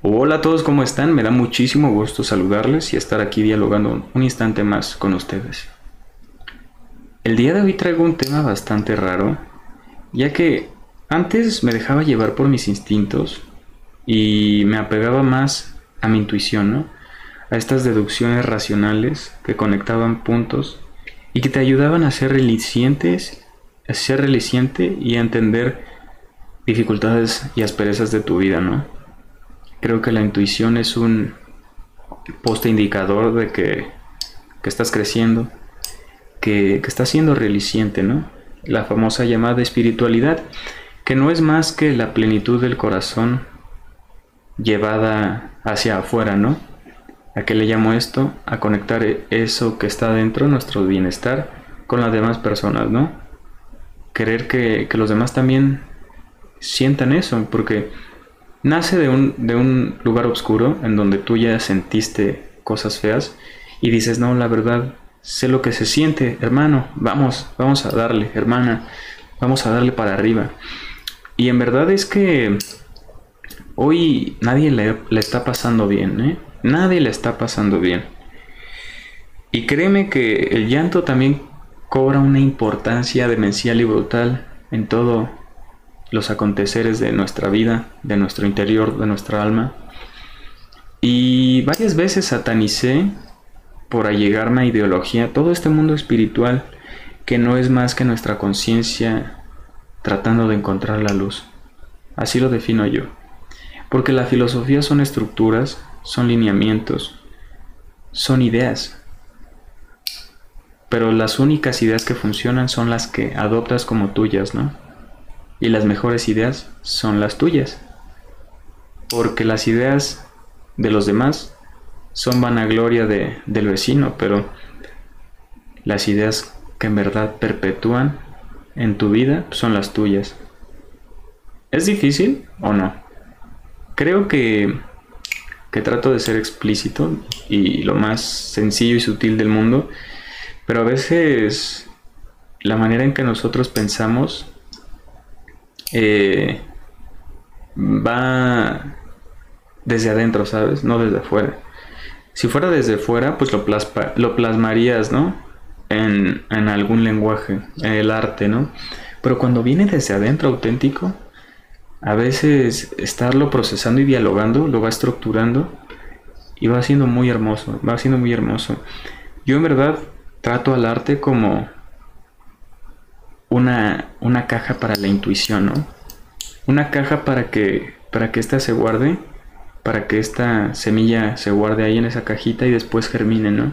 Hola a todos, ¿cómo están? Me da muchísimo gusto saludarles y estar aquí dialogando un instante más con ustedes. El día de hoy traigo un tema bastante raro, ya que antes me dejaba llevar por mis instintos y me apegaba más a mi intuición, ¿no? A estas deducciones racionales que conectaban puntos y que te ayudaban a ser relicientes, a ser reliciente y a entender dificultades y asperezas de tu vida, ¿no? Creo que la intuición es un poste indicador de que, estás creciendo, que, que estás siendo reliciente, ¿no? La famosa llamada espiritualidad, que no es más que la plenitud del corazón llevada hacia afuera, ¿no? ¿A qué le llamo esto? A conectar eso que está dentro, nuestro bienestar, con las demás personas, ¿no? Querer que, que los demás también sientan eso, porque nace de un, de un lugar oscuro en donde tú ya sentiste cosas feas y dices, no, la verdad, sé lo que se siente, hermano, vamos, vamos a darle, hermana, vamos a darle para arriba. Y en verdad es que hoy nadie le, le está pasando bien, ¿eh? Nadie le está pasando bien. Y créeme que el llanto también cobra una importancia demencial y brutal en todo los aconteceres de nuestra vida, de nuestro interior, de nuestra alma. Y varias veces satanicé por allegarme a ideología todo este mundo espiritual que no es más que nuestra conciencia tratando de encontrar la luz. Así lo defino yo. Porque la filosofía son estructuras, son lineamientos, son ideas. Pero las únicas ideas que funcionan son las que adoptas como tuyas, ¿no? Y las mejores ideas son las tuyas. Porque las ideas de los demás son vanagloria de, del vecino, pero las ideas que en verdad perpetúan en tu vida son las tuyas. ¿Es difícil o no? Creo que, que trato de ser explícito y lo más sencillo y sutil del mundo, pero a veces la manera en que nosotros pensamos eh, va desde adentro, ¿sabes? No desde afuera. Si fuera desde fuera, pues lo, lo plasmarías, ¿no? En, en, algún lenguaje, en el arte, ¿no? Pero cuando viene desde adentro auténtico, a veces estarlo procesando y dialogando, lo va estructurando y va siendo muy hermoso, va siendo muy hermoso. Yo en verdad trato al arte como una, una caja para la intuición, ¿no? Una caja para que, para que ésta se guarde, para que esta semilla se guarde ahí en esa cajita y después germine, ¿no?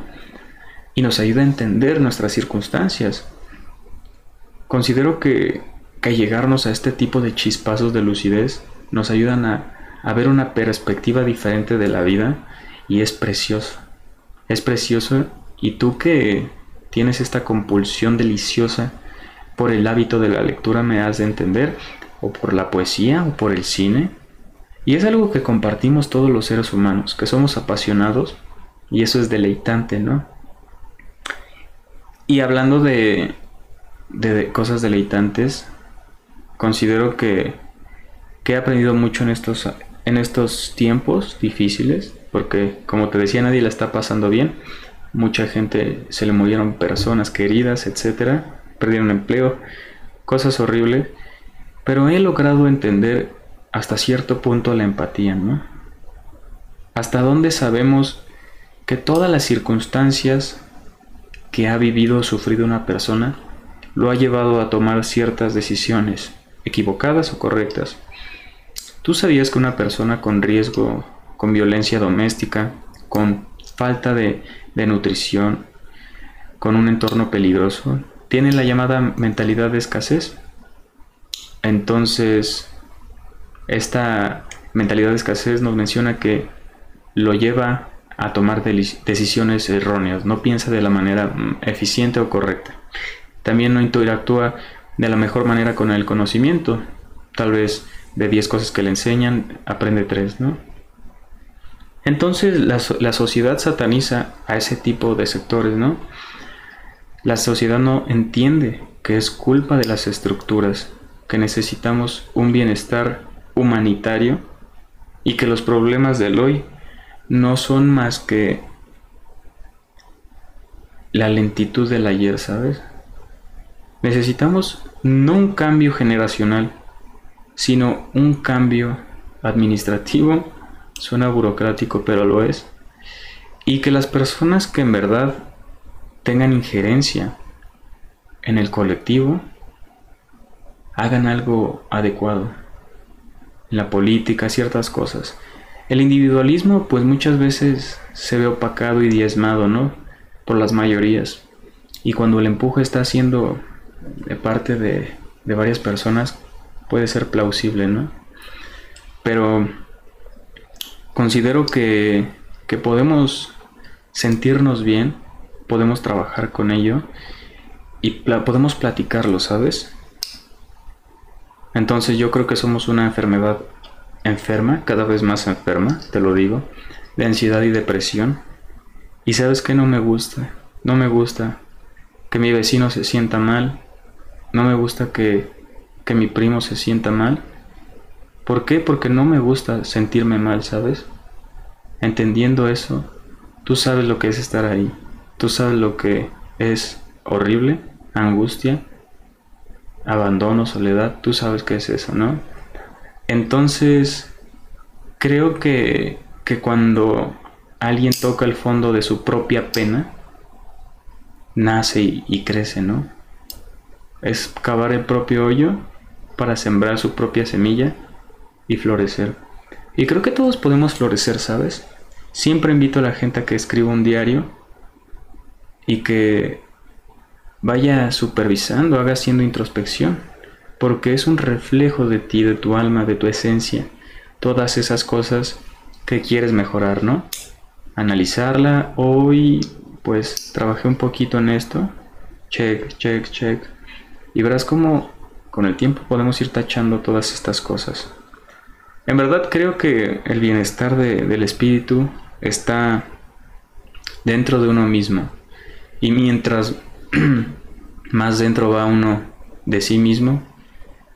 Y nos ayuda a entender nuestras circunstancias. Considero que, que llegarnos a este tipo de chispazos de lucidez nos ayudan a, a ver una perspectiva diferente de la vida y es precioso. Es precioso y tú que tienes esta compulsión deliciosa por el hábito de la lectura me has de entender, o por la poesía, o por el cine. Y es algo que compartimos todos los seres humanos, que somos apasionados, y eso es deleitante, ¿no? Y hablando de, de, cosas deleitantes, considero que, que he aprendido mucho en estos, en estos tiempos difíciles, porque como te decía, nadie la está pasando bien. Mucha gente se le murieron personas queridas, etcétera perdieron empleo, cosas horribles, pero he logrado entender hasta cierto punto la empatía, ¿no? Hasta dónde sabemos que todas las circunstancias que ha vivido o sufrido una persona lo ha llevado a tomar ciertas decisiones, equivocadas o correctas. ¿Tú sabías que una persona con riesgo, con violencia doméstica, con falta de, de nutrición, con un entorno peligroso, tiene la llamada mentalidad de escasez. Entonces, esta mentalidad de escasez nos menciona que lo lleva a tomar decisiones erróneas, no piensa de la manera mm, eficiente o correcta. También no interactúa de la mejor manera con el conocimiento. Tal vez de 10 cosas que le enseñan, aprende 3, ¿no? Entonces la, la sociedad sataniza a ese tipo de sectores, ¿no? La sociedad no entiende que es culpa de las estructuras, que necesitamos un bienestar humanitario y que los problemas del hoy no son más que la lentitud del ayer, ¿sabes? Necesitamos no un cambio generacional, sino un cambio administrativo, suena burocrático, pero lo es, y que las personas que en verdad tengan injerencia en el colectivo hagan algo adecuado. En la política, ciertas cosas. El individualismo pues muchas veces se ve opacado y diezmado, ¿no? Por las mayorías. Y cuando el empuje está siendo de parte de, de varias personas, puede ser plausible, ¿no? Pero considero que, que podemos sentirnos bien, podemos trabajar con ello y podemos platicarlo, ¿sabes? Entonces yo creo que somos una enfermedad enferma, cada vez más enferma, te lo digo, de ansiedad y depresión. Y sabes que no me gusta, no me gusta que mi vecino se sienta mal, no me gusta que, que mi primo se sienta mal. ¿Por qué? Porque no me gusta sentirme mal, ¿sabes? Entendiendo eso, tú sabes lo que es estar ahí, tú sabes lo que es horrible, angustia, abandono, soledad, tú sabes qué es eso, ¿no? Entonces, creo que, que cuando alguien toca el fondo de su propia pena, nace y, y, crece, ¿no? Es cavar el propio hoyo para sembrar su propia semilla y florecer. Y creo que todos podemos florecer, ¿sabes? Siempre invito a la gente a que escriba un diario y que vaya supervisando, haga haciendo introspección, porque es un reflejo de ti, de tu alma, de tu esencia, todas esas cosas que quieres mejorar, ¿no? Analizarla, hoy pues trabajé un poquito en esto, check, check, check, y verás cómo con el tiempo podemos ir tachando todas estas cosas. En verdad creo que el bienestar del espíritu está dentro de uno mismo. Y mientras más dentro va uno de sí mismo,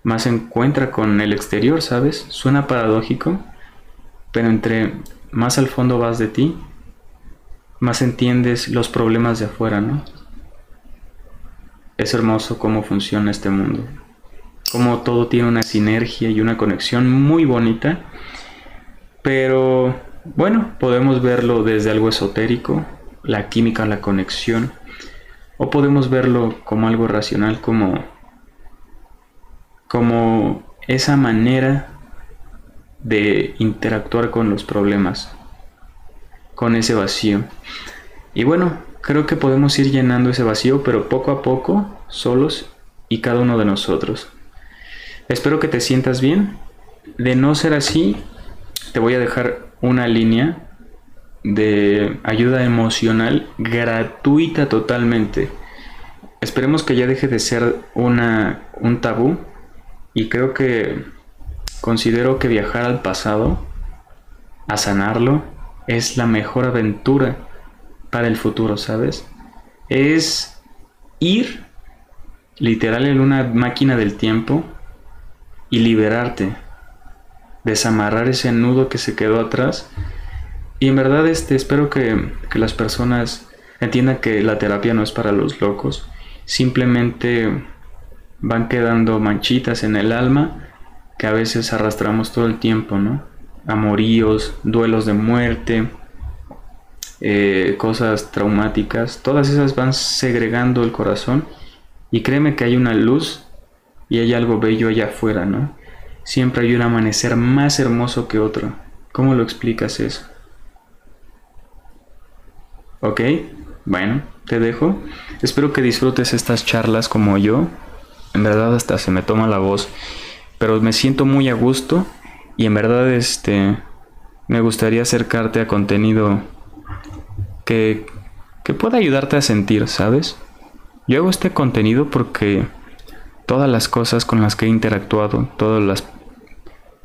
más se encuentra con el exterior, ¿sabes? Suena paradójico, pero entre más al fondo vas de ti, más entiendes los problemas de afuera, ¿no? Es hermoso cómo funciona este mundo, cómo todo tiene una sinergia y una conexión muy bonita, pero bueno, podemos verlo desde algo esotérico, la química, la conexión, o podemos verlo como algo racional, como, como esa manera de interactuar con los problemas, con ese vacío. Y bueno, creo que podemos ir llenando ese vacío, pero poco a poco, solos y cada uno de nosotros. Espero que te sientas bien. De no ser así, te voy a dejar una línea de ayuda emocional gratuita totalmente. Esperemos que ya deje de ser una, un tabú y creo que considero que viajar al pasado, a sanarlo, es la mejor aventura para el futuro, ¿sabes? Es ir literal en una máquina del tiempo y liberarte, desamarrar ese nudo que se quedó atrás y en verdad este, espero que, las personas entiendan que la terapia no es para los locos. Simplemente van quedando manchitas en el alma que a veces arrastramos todo el tiempo, ¿no? Amoríos, duelos de muerte, eh, cosas traumáticas, todas esas van segregando el corazón y créeme que hay una luz y hay algo bello allá afuera, ¿no? Siempre hay un amanecer más hermoso que otro. ¿Cómo lo explicas eso? Ok, bueno, te dejo. Espero que disfrutes estas charlas como yo. En verdad hasta se me toma la voz, pero me siento muy a gusto y en verdad este me gustaría acercarte a contenido que que pueda ayudarte a sentir, ¿sabes? Yo hago este contenido porque todas las cosas con las que he interactuado, toda las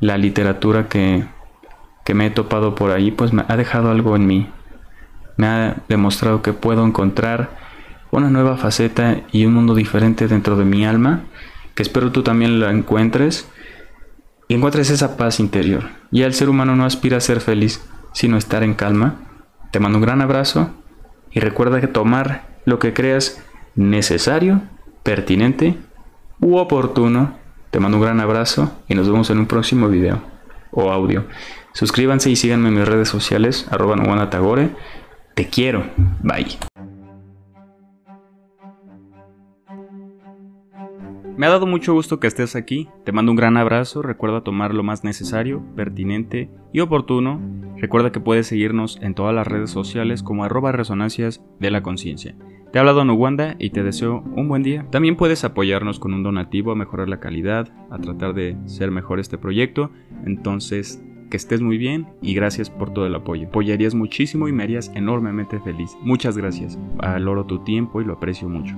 la literatura que que me he topado por ahí, pues me ha dejado algo en mí me ha demostrado que puedo encontrar una nueva faceta y un mundo diferente dentro de mi alma, que espero tú también la encuentres y encuentres esa paz interior. Y el ser humano no aspira a ser feliz, sino a estar en calma. Te mando un gran abrazo y recuerda que tomar lo que creas necesario, pertinente u oportuno. Te mando un gran abrazo y nos vemos en un próximo video o audio. Suscríbanse y síganme en mis redes sociales, arroba Tagore. Te quiero. Bye. Me ha dado mucho gusto que estés aquí, te mando un gran abrazo, recuerda tomar lo más necesario, pertinente y oportuno, recuerda que puedes seguirnos en todas las redes sociales como arroba resonancias de la conciencia. Te ha hablado Nuwanda y te deseo un buen día. También puedes apoyarnos con un donativo a mejorar la calidad, a tratar de ser mejor este proyecto, entonces que estés muy bien y gracias por todo el apoyo. Apoyarías muchísimo y me harías enormemente feliz. Muchas gracias. Valoro tu tiempo y lo aprecio mucho.